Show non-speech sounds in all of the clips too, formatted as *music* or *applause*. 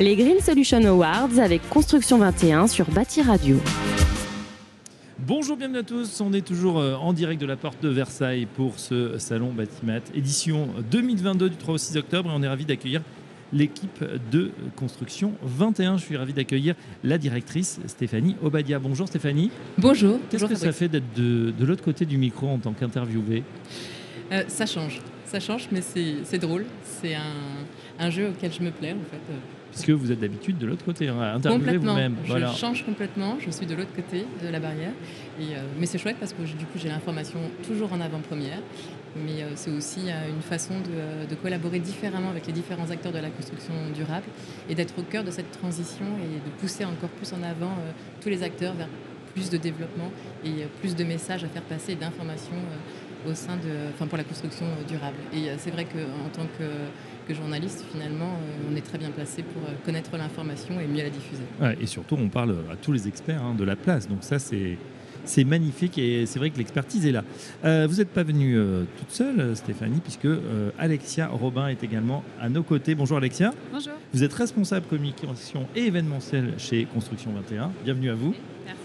Les Green Solution Awards avec Construction 21 sur Bâti Radio. Bonjour, bienvenue à tous. On est toujours euh, en direct de la porte de Versailles pour ce salon Batimat, édition 2022 du 3 au 6 octobre. Et on est ravi d'accueillir l'équipe de construction 21. Je suis ravi d'accueillir la directrice Stéphanie Obadia. Bonjour Stéphanie. Bonjour. Qu'est-ce que ça fait d'être de, de l'autre côté du micro en tant qu'interviewée? Euh, Ça change. Ça change, mais c'est drôle. C'est un, un, jeu auquel je me plais en fait. Puisque vous êtes d'habitude de l'autre côté, hein, vous-même. Voilà. Je change complètement. Je suis de l'autre côté de la barrière. Et, euh, mais c'est chouette parce que du coup j'ai l'information toujours en avant-première. Mais euh, c'est aussi euh, une façon de, de, collaborer différemment avec les différents acteurs de la construction durable et d'être au cœur de cette transition et de pousser encore plus en avant tous les acteurs vers plus de développement et plus de messages à faire passer et d'informations au sein de, enfin pour la construction durable. Et c'est vrai qu'en tant que que journaliste, finalement, euh, on est très bien placé pour euh, connaître l'information et mieux la diffuser. Ouais, et surtout, on parle à tous les experts hein, de la place. Donc ça, c'est c'est magnifique et c'est vrai que l'expertise est là. Euh, vous n'êtes pas venue euh, toute seule, Stéphanie, puisque euh, Alexia Robin est également à nos côtés. Bonjour Alexia. Bonjour. Vous êtes responsable communication et événementiel chez Construction 21. Bienvenue à vous. Merci.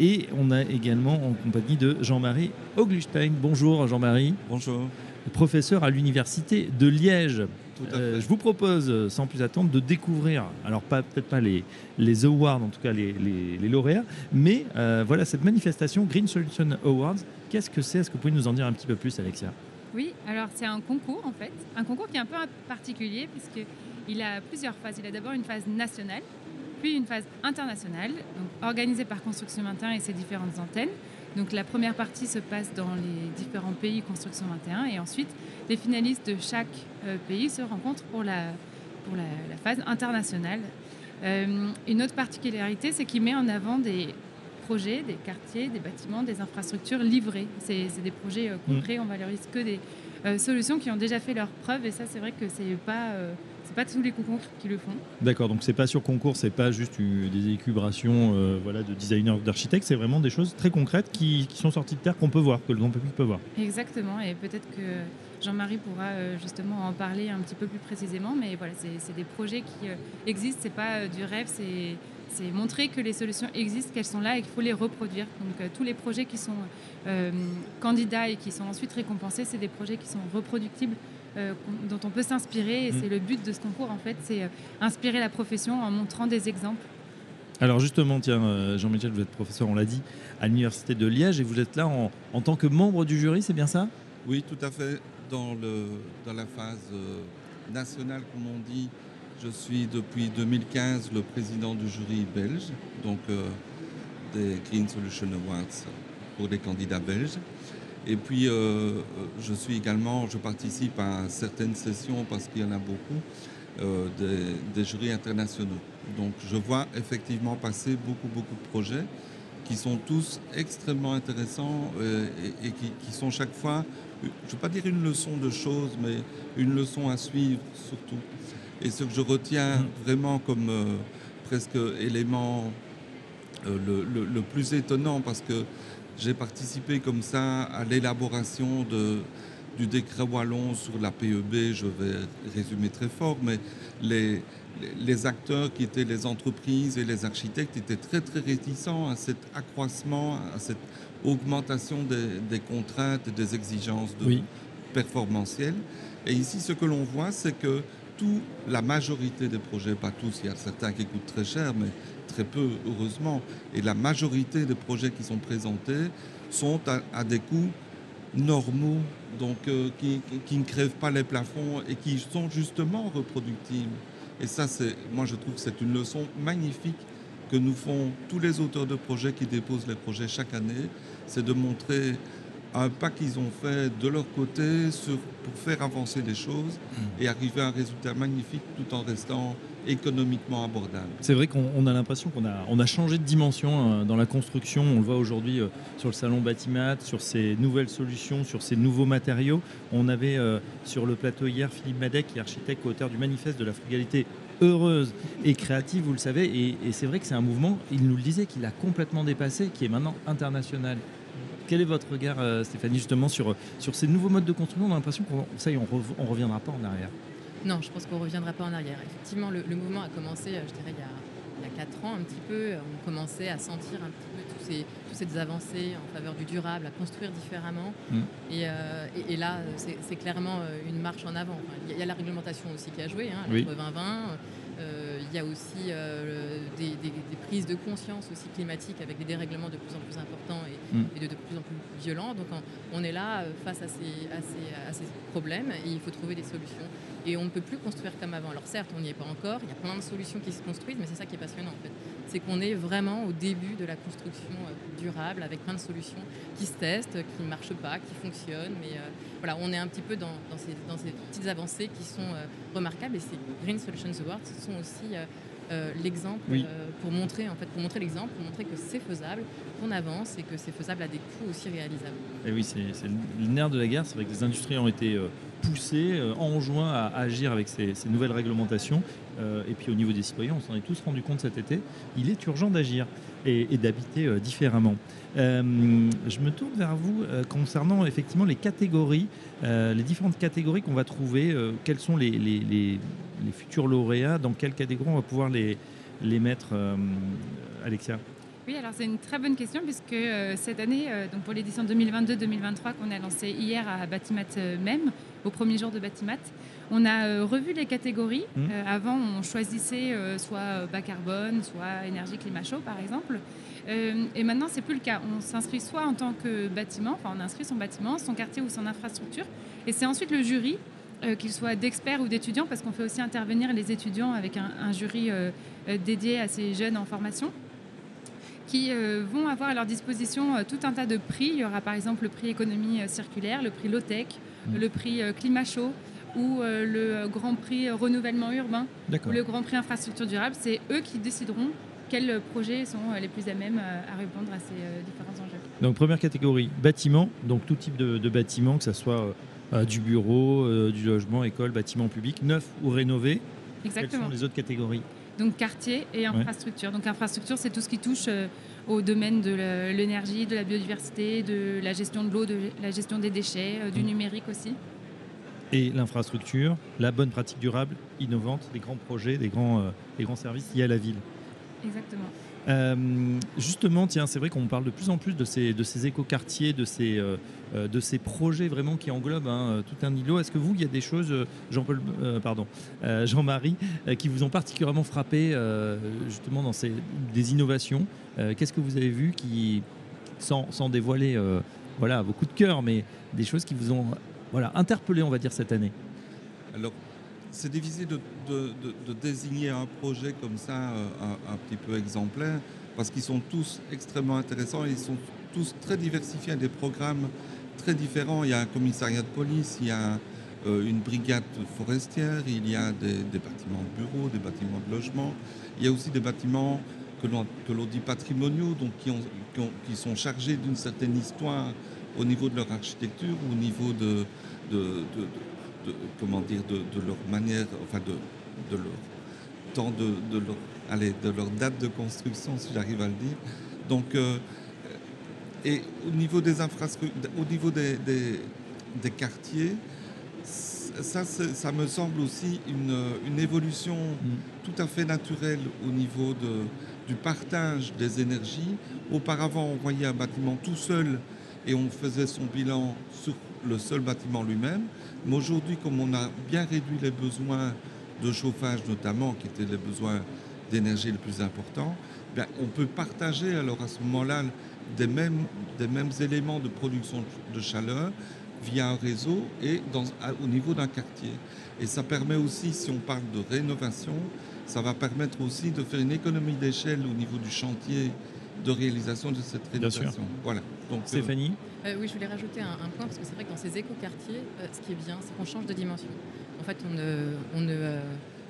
Et on a également en compagnie de Jean-Marie Oglustein. Bonjour Jean-Marie. Bonjour. Professeur à l'université de Liège. Euh, je vous propose, sans plus attendre, de découvrir, alors pas, peut-être pas les, les awards, en tout cas les, les, les lauréats, mais euh, voilà cette manifestation Green Solution Awards. Qu'est-ce que c'est? Est-ce que vous pouvez nous en dire un petit peu plus, Alexia? Oui, alors c'est un concours en fait, un concours qui est un peu particulier puisqu'il a plusieurs phases. Il a d'abord une phase nationale, puis une phase internationale, donc organisée par Construction 21 et ses différentes antennes. Donc la première partie se passe dans les différents pays Construction 21 et ensuite les finalistes de chaque euh, pays se rencontrent pour la, pour la, la phase internationale. Euh, une autre particularité, c'est qu'il met en avant des projets, des quartiers, des bâtiments, des infrastructures livrées. C'est des projets euh, concrets, on valorise que des solutions qui ont déjà fait leurs preuves et ça c'est vrai que c'est pas c'est pas tous les concours qui le font. D'accord, donc c'est pas sur concours, c'est pas juste une, des écubrations euh, voilà, de designers, d'architectes, c'est vraiment des choses très concrètes qui, qui sont sorties de terre qu'on peut voir, que le grand public peut voir. Exactement, et peut-être que Jean-Marie pourra euh, justement en parler un petit peu plus précisément, mais voilà, c'est des projets qui euh, existent, c'est pas euh, du rêve, c'est c'est montrer que les solutions existent, qu'elles sont là et qu'il faut les reproduire. Donc euh, tous les projets qui sont euh, candidats et qui sont ensuite récompensés, c'est des projets qui sont reproductibles, euh, dont on peut s'inspirer. Et mmh. c'est le but de ce concours, en fait, c'est euh, inspirer la profession en montrant des exemples. Alors justement, tiens, Jean-Michel, vous êtes professeur, on l'a dit, à l'Université de Liège et vous êtes là en, en tant que membre du jury, c'est bien ça? Oui, tout à fait. Dans, le, dans la phase nationale, comme on dit, je suis depuis 2015 le président du jury belge, donc euh, des Green Solution Awards pour les candidats belges. Et puis, euh, je suis également, je participe à certaines sessions parce qu'il y en a beaucoup, euh, des, des, jurys internationaux. Donc, je vois effectivement passer beaucoup, beaucoup de projets qui sont tous extrêmement intéressants euh, et, et qui, qui, sont chaque fois, je ne veux pas dire une leçon de choses, mais une leçon à suivre surtout. Et ce que je retiens vraiment comme euh, presque élément euh, le, le, le, plus étonnant, parce que j'ai participé comme ça à l'élaboration du décret wallon sur la PEB, je vais résumer très fort, mais les, les acteurs qui étaient les entreprises et les architectes étaient très très réticents à cet accroissement, à cette augmentation des, des contraintes et des exigences de oui. performantielles. Et ici, ce que l'on voit, c'est que tout, la majorité des projets, pas tous, il y a certains qui coûtent très cher, mais très peu, heureusement, et la majorité des projets qui sont présentés sont à, des coûts normaux, donc euh, qui, qui, ne crèvent pas les plafonds et qui sont justement reproductibles. Et ça, moi, je trouve que c'est une leçon magnifique que nous font tous les auteurs de projets qui déposent les projets chaque année, c'est de montrer un pas qu'ils ont fait de leur côté sur, pour faire avancer les choses mmh. et arriver à un résultat magnifique tout en restant économiquement abordable. C'est vrai qu'on a l'impression qu'on a, on a changé de dimension euh, dans la construction. On le voit aujourd'hui euh, sur le salon Batimat, sur ces nouvelles solutions, sur ces nouveaux matériaux. On avait euh, sur le plateau hier Philippe Madec, qui est architecte, auteur du manifeste de la frugalité heureuse et créative, vous le savez. Et, et c'est vrai que c'est un mouvement, il nous le disait, qu'il a complètement dépassé, qui est maintenant international. Quel est votre regard, euh, Stéphanie, justement, sur, ces nouveaux modes de construction On a l'impression qu'on ça y on, rev on reviendra pas en arrière. Non, je pense qu'on ne reviendra pas en arrière. Effectivement, le, mouvement a commencé, euh, je dirais, il y a 4 ans un petit peu. On commençait à sentir un petit peu tous ces, toutes ces avancées en faveur du durable, à construire différemment. Mm. Et, euh, et- et là, c'est clairement euh, une marche en avant. Enfin, Il y, a- il y a la réglementation aussi qui a joué, hein, la Oui. loi 2020. Euh, il y a aussi euh, des, des- des prises de conscience aussi climatiques avec des dérèglements de plus en plus importants et, Mm. et de, de plus en plus violents. Donc on, on est là face à ces, à, ces, à ces problèmes et il faut trouver des solutions. Et on ne peut plus construire comme avant. Alors certes, on n'y est pas encore, il y a plein de solutions qui se construisent, mais c'est ça qui est passionnant en fait. C'est qu'on est vraiment au début de la construction euh, durable avec plein de solutions qui se testent, qui ne marchent pas, qui fonctionnent. Mais euh, voilà, on est un petit peu dans, ces petites avancées qui sont euh, remarquables. Et ces Green Solutions Awards sont aussi euh, l'exemple Oui. euh, pour montrer en fait, pour montrer l'exemple, pour montrer que c'est faisable, qu'on avance et que c'est faisable à des coûts aussi réalisables. Et oui, c'est le nerf de la guerre. C'est vrai que les industries ont été euh, poussées, euh, enjoints à agir avec ces, ces nouvelles réglementations. Et puis au niveau des citoyens, on s'en est tous rendu compte cet été. Il est urgent d'agir et, d'habiter euh, différemment. Euh, je me tourne vers vous euh, concernant effectivement les catégories, les différentes catégories qu'on va trouver. quels sont les, futurs lauréats Dans quelle catégorie on va pouvoir les, mettre, Alexia? Oui, alors c'est une très bonne question puisque cette année, donc pour l'édition 2022-2023 qu'on a lancée hier à Batimat même, au premier jour de Batimat, on a euh, revu les catégories. Mhm. Euh, avant, on choisissait euh, soit bas carbone, soit énergie climat chaud par exemple. Et maintenant, c'est plus le cas. On s'inscrit soit en tant que bâtiment, enfin on inscrit son bâtiment, son quartier ou son infrastructure, et c'est ensuite le jury euh, qu'il soit d'experts ou d'étudiants, parce qu'on fait aussi intervenir les étudiants avec un, un jury euh, dédié à ces jeunes en formation, qui euh, vont avoir à leur disposition tout un tas de prix. Il y aura par exemple le prix économie circulaire, le prix low-tech, Mhm. le prix climat chaud ou euh, le grand prix renouvellement urbain ou le grand prix infrastructure durable. C'est eux qui décideront quels projets sont euh, les plus à même euh, à répondre à ces différents enjeux. Donc première catégorie, bâtiment, donc tout type de, de bâtiment, que ce soit euh, du bureau, euh, du logement, école, bâtiment public, neuf ou rénové. Exactement. Quelles sont les autres catégories? Donc quartier et infrastructure. Donc infrastructure, c'est tout ce qui touche euh, au domaine de l'énergie, de la biodiversité, de la gestion de l'eau, de la gestion des déchets, du Mm. numérique aussi. Et l'infrastructure, la bonne pratique durable, innovante, des grands projets, des grands, euh, des grands services liés à la ville. Exactement. Euh, justement, tiens, c'est vrai qu'on parle de plus en plus de ces, de ces écoquartiers, de ces, euh, de ces projets vraiment qui englobent hein, tout un îlot. Est-ce que vous, il y a des choses, Jean-Paul, euh, pardon, Jean-Marie, qui vous ont particulièrement frappé justement dans ces des innovations Qu'est-ce que vous avez vu qui, sans, sans dévoiler, voilà, vos coups de cœur, mais des choses qui vous ont, voilà, interpellé, on va dire cette année Alors, c'est difficile de, désigner un projet comme ça, euh, un, petit peu exemplaire, parce qu'ils sont tous extrêmement intéressants et ils sont tous très diversifiés, des programmes très différents. Il y a un commissariat de police, il y a euh, une brigade forestière, il y a des, bâtiments de bureaux, des bâtiments de logement, il y a aussi des bâtiments que l'on dit patrimoniaux, donc qui sont chargés d'une certaine histoire au niveau de leur architecture, au niveau de, de- de- comment dire, de, leur manière, enfin de, de leur temps de, de leur, allez, de leur date de construction, si j'arrive à le dire. Donc, euh, et au niveau des infrastructures, au niveau des, des, des quartiers, ça, ça me semble aussi une, une évolution tout à fait naturelle au niveau de, du partage des énergies. Auparavant, on voyait un bâtiment tout seul et on faisait son bilan sur le seul bâtiment lui-même. Mais aujourd'hui, comme on a bien réduit les besoins de chauffage notamment, qui étaient les besoins d'énergie les plus importants, ben, on peut partager alors à ce moment-là des mêmes, des éléments de production de chaleur via un réseau et au niveau d'un quartier. Et ça permet aussi, si on parle de rénovation, ça va permettre aussi de faire une économie d'échelle au niveau du chantier de réalisation de cette Bien sûr. rénovation. Voilà. Donc, euh, Stéphanie Euh, oui, je voulais rajouter un, un point parce que c'est vrai que dans ces écoquartiers, euh, ce qui est bien, c'est qu'on change de dimension. En fait, on ne, on ne, euh,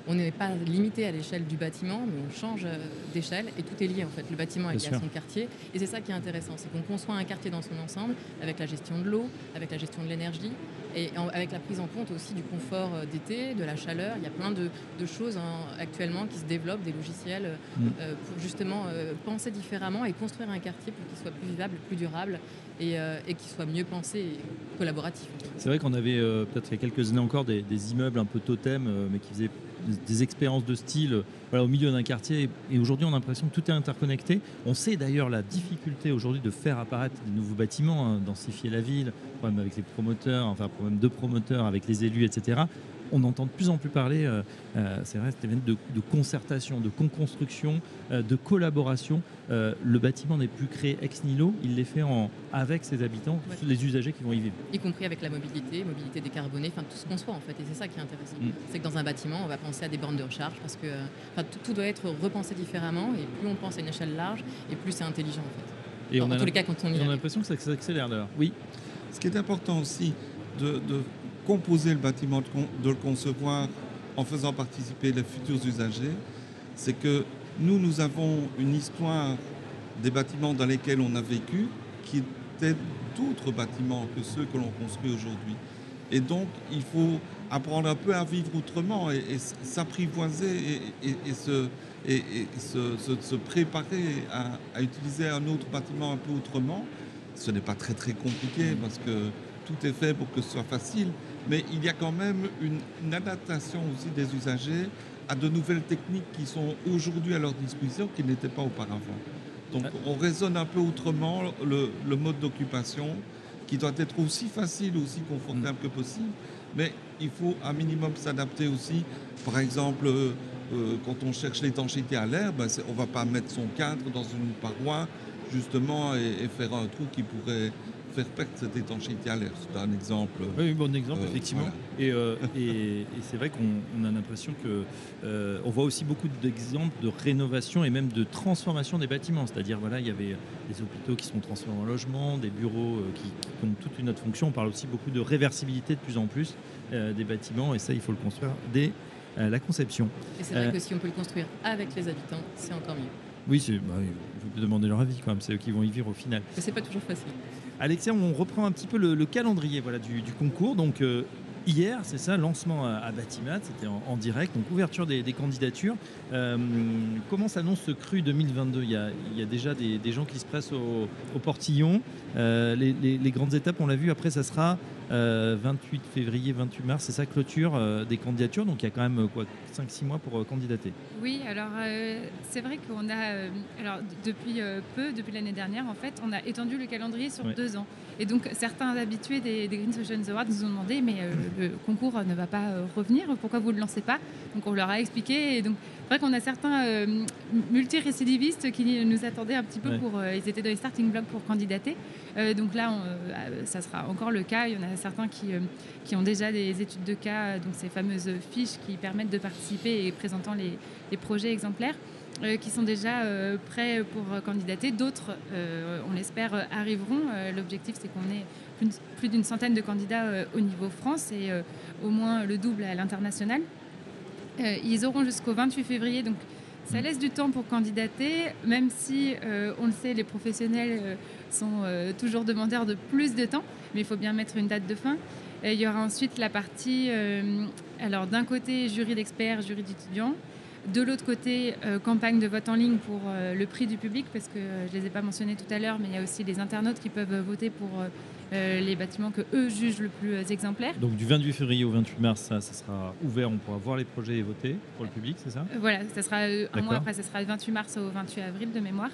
on n'est pas limité à l'échelle du bâtiment, mais on change euh, d'échelle et tout est lié en fait. Le bâtiment est lié à son quartier et c'est ça qui est intéressant, c'est qu'on conçoit un quartier dans son ensemble avec la gestion de l'eau, avec la gestion de l'énergie et avec la prise en compte aussi du confort euh, d'été, de la chaleur. Il y a plein de, choses hein, actuellement qui se développent, des logiciels euh, mm. pour justement penser différemment et construire un quartier pour qu'il soit plus vivable, plus durable et, qu'il soit mieux pensé et collaboratif. C'est vrai qu'on avait peut-être il y a quelques années encore des, des immeubles un peu totem, mais qui faisaient des expériences de style au milieu d'un quartier. Et aujourd'hui, on a l'impression que tout est interconnecté. On sait d'ailleurs la difficulté aujourd'hui de faire apparaître des nouveaux bâtiments, hein, densifier la ville, problème avec les promoteurs, enfin problème de promoteurs avec les élus, etc on entend de plus en plus parler, euh, euh, c'est vrai, de, de concertation, de co-construction, euh, de collaboration. le bâtiment n'est plus créé ex nihilo, il l'est fait en, avec ses habitants, les usagers qui vont y vivre. Y compris avec la mobilité, mobilité décarbonée, enfin tout ce qu'on soit en fait. Et c'est ça qui est intéressant. Mm. C'est que dans un bâtiment, on va penser à des bornes de recharge parce que tout, doit être repensé différemment et plus on pense à une échelle large et plus c'est intelligent en fait. Et on a, tous les cas, quand on, on a l'impression que ça s'accélère d'ailleurs. Oui. Ce qui est important aussi de composer le bâtiment, de le concevoir en faisant participer les futurs usagers, c'est que nous, nous avons une histoire des bâtiments dans lesquels on a vécu qui étaient d'autres bâtiments que ceux que l'on construit aujourd'hui. Et donc, il faut apprendre un peu à vivre autrement et, s'apprivoiser et, se, se, préparer à, à, utiliser un autre bâtiment un peu autrement. Ce n'est pas très très compliqué parce que tout est fait pour que ce soit facile, mais il y a quand même une, adaptation aussi des usagers à de nouvelles techniques qui sont aujourd'hui à leur disposition qui n'étaient pas auparavant. Donc on raisonne un peu autrement le, mode d'occupation qui doit être aussi facile, aussi confortable mm. que possible, mais il faut un minimum s'adapter aussi. Par exemple, euh, euh, quand on cherche l'étanchéité à l'air, ben, on ne va pas mettre son cadre dans une paroi justement et, faire un trou qui pourrait faire perdre cette étanchéité à l'air. C'est un exemple. Oui, un bon exemple, euh, effectivement. Euh, et, c'est vrai qu'on a l'impression que euh, on voit aussi beaucoup d'exemples de rénovation et même de transformation des bâtiments. C'est-à-dire, voilà, il y avait des hôpitaux qui sont transformés en logements, des bureaux qui, ont toute une autre fonction. On parle aussi beaucoup de réversibilité de plus en plus des bâtiments, et ça, il faut le construire dès la conception. Et c'est vrai que si on peut le construire avec les habitants, c'est encore mieux. Oui, c'est, bah, vous demander leur avis quand même, c'est eux qui vont y vivre au final. Mais c'est pas toujours facile. Alexia, on reprend un petit peu le, calendrier voilà, du, concours. Donc, euh, hier, c'est ça, lancement à, Batimat, c'était en, direct, donc ouverture des, candidatures. Euh, comment s'annonce ce cru 2022 il y, a, déjà des, gens qui se pressent au, portillon. Euh, les, grandes étapes, on l'a vu, après, ça sera 28 euh, février, 28 mars, c'est ça, clôture des candidatures. Donc il y a quand même quoi, 5-6 mois pour candidater. Oui, alors c'est vrai qu'on a, alors depuis peu, depuis l'année dernière, en fait, on a étendu le calendrier sur deux ans. Et donc certains habitués des, Green Solutions Awards nous ont demandé, mais le concours ne va pas euh, revenir, pourquoi vous ne le lancez pas? Donc on leur a expliqué. Et donc vrai qu'on a certains euh, multirécidivistes qui nous attendaient un petit peu pour. Euh, ils étaient dans les starting blocks pour candidater. donc là, ça sera encore le cas. Il y en a certains qui, qui ont déjà des études de cas, donc ces fameuses fiches qui permettent de participer et présentant les, les projets exemplaires. qui sont déjà prêts pour candidater. D'autres, on l'espère, arriveront. L'objectif, c'est qu'on ait plus d'une centaine de candidats euh, au niveau France et euh, au moins le double à l'international. Euh, ils auront jusqu'au 28 février, donc ça laisse du temps pour candidater, même si, on le sait, les professionnels sont toujours demandeurs de plus de temps, mais il faut bien mettre une date de fin. il y aura ensuite la partie, alors d'un côté, jury d'experts, jury d'étudiants, de l'autre côté, campagne de vote en ligne pour le prix du public, parce que je ne les ai pas mentionnés tout à l'heure, mais il y a aussi les internautes qui peuvent voter pour euh, les bâtiments que eux jugent le plus euh, exemplaires. Donc du 28 février au 28 mars, ça, sera ouvert, on pourra voir les projets et voter pour le public, c'est ça? Euh, Voilà, ça sera un mois après, ça sera le 28 mars au 28 avril de mémoire.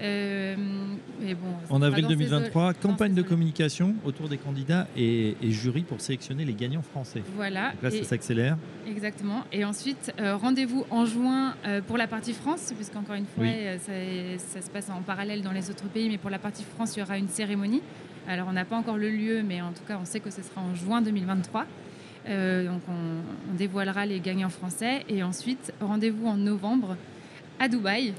mais bon, en avril 2023, campagne de communication autour des candidats et, jury pour sélectionner les gagnants français. Voilà. là, ça s'accélère. Exactement. Et ensuite, rendez-vous en juin pour la partie France, puisqu'encore une fois, ça, ça, se passe en parallèle dans les autres pays, mais pour la partie France, il y aura une cérémonie alors on n'a pas encore le lieu, mais en tout cas on sait que ce sera en juin 2023. Euh, donc on, dévoilera les gagnants français et ensuite rendez-vous en novembre à Dubaï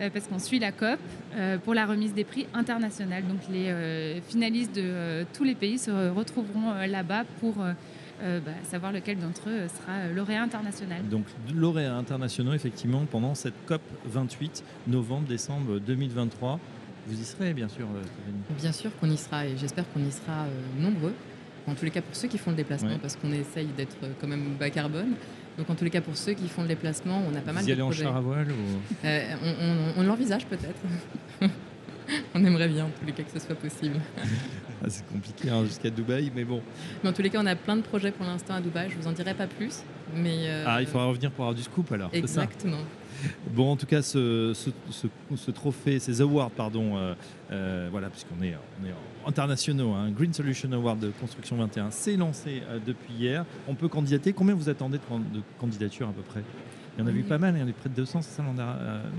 euh, parce qu'on suit la COP euh, pour la remise des prix internationaux. Donc les finalistes de tous les pays se retrouveront là-bas pour bah, savoir lequel d'entre eux sera lauréat international. Donc lauréat internationaux effectivement pendant cette COP 28 novembre-décembre 2023. Vous y serez bien sûr. Bien sûr qu'on y sera et j'espère qu'on y sera nombreux. En tous les cas pour ceux qui font le déplacement parce qu'on essaye d'être quand même bas carbone. Donc en tous les cas, pour ceux qui font le déplacement, on a pas mal de allez en char à voile euh, On, l'envisage peut-être. *laughs* on aimerait bien en tous les cas que ce soit possible. *laughs* Ah, c'est compliqué hein, jusqu'à Dubaï, mais bon. Mais en tous les cas, on a plein de projets pour l'instant à Dubaï. Je vous en dirai pas plus. Mais euh, Ah, il faudra revenir pour avoir du scoop alors. Exactement. Bon, en tout cas, ce, trophée, ces awards, pardon, euh, euh, voilà, puisqu'on est, on est internationaux, hein, Green Solution Award de Construction 21, c'est lancé euh, depuis hier. On peut candidater. Combien vous attendez de, candidatures à peu près? Il y en a eu pas mal, il y en a eu près de 200, c'est ça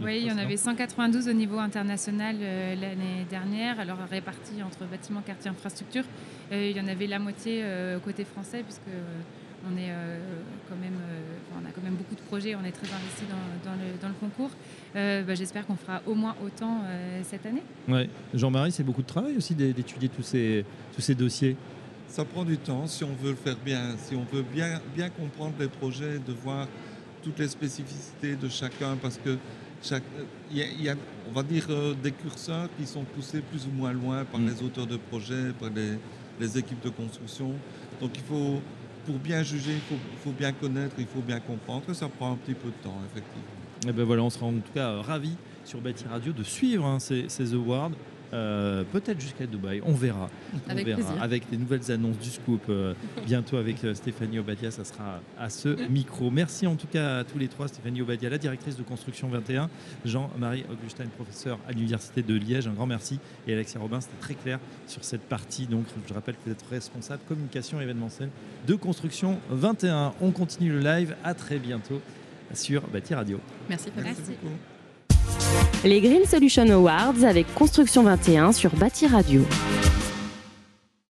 Oui, il y en avait 192 au niveau international l'année dernière, alors répartis entre bâtiments, quartiers, infrastructures. il y en avait la moitié côté français, puisque on est euh, quand même, euh, on a quand même beaucoup de projets, on est très investi dans, le, concours. Euh, bah, j'espère qu'on fera au moins autant cette année. Ouais. Jean-Marie, c'est beaucoup de travail aussi d'étudier tous ces, tous ces dossiers. Ça prend du temps si on veut le faire bien, si on veut bien, bien comprendre les projets, de voir toutes les spécificités de chacun, parce que il y, a, on va dire, des curseurs qui sont poussés plus ou moins loin par mm. les auteurs de projets, par les, les, équipes de construction. Donc il faut, pour bien juger, il faut, bien connaître, il faut bien comprendre. Ça prend un petit peu de temps, effectivement. Eh ben voilà, on sera en tout cas ravis sur Bâti Radio de suivre hein, ces, ces, awards. Euh, peut-être jusqu'à Dubaï, on verra. Avec, on verra. avec des nouvelles annonces du scoop euh, bientôt avec euh, Stéphanie Obadia, ça sera à ce *laughs* micro. Merci en tout cas à tous les trois, Stéphanie Obadia, la directrice de construction 21, Jean-Marie Augustin, professeur à l'université de Liège, un grand merci et Alexia Robin, c'était très clair sur cette partie. Donc je rappelle que vous êtes responsable communication événementielle de construction 21. On continue le live, à très bientôt sur Bâti Radio. Merci, Merci beaucoup. Les Green Solution Awards avec Construction 21 sur Bâti Radio.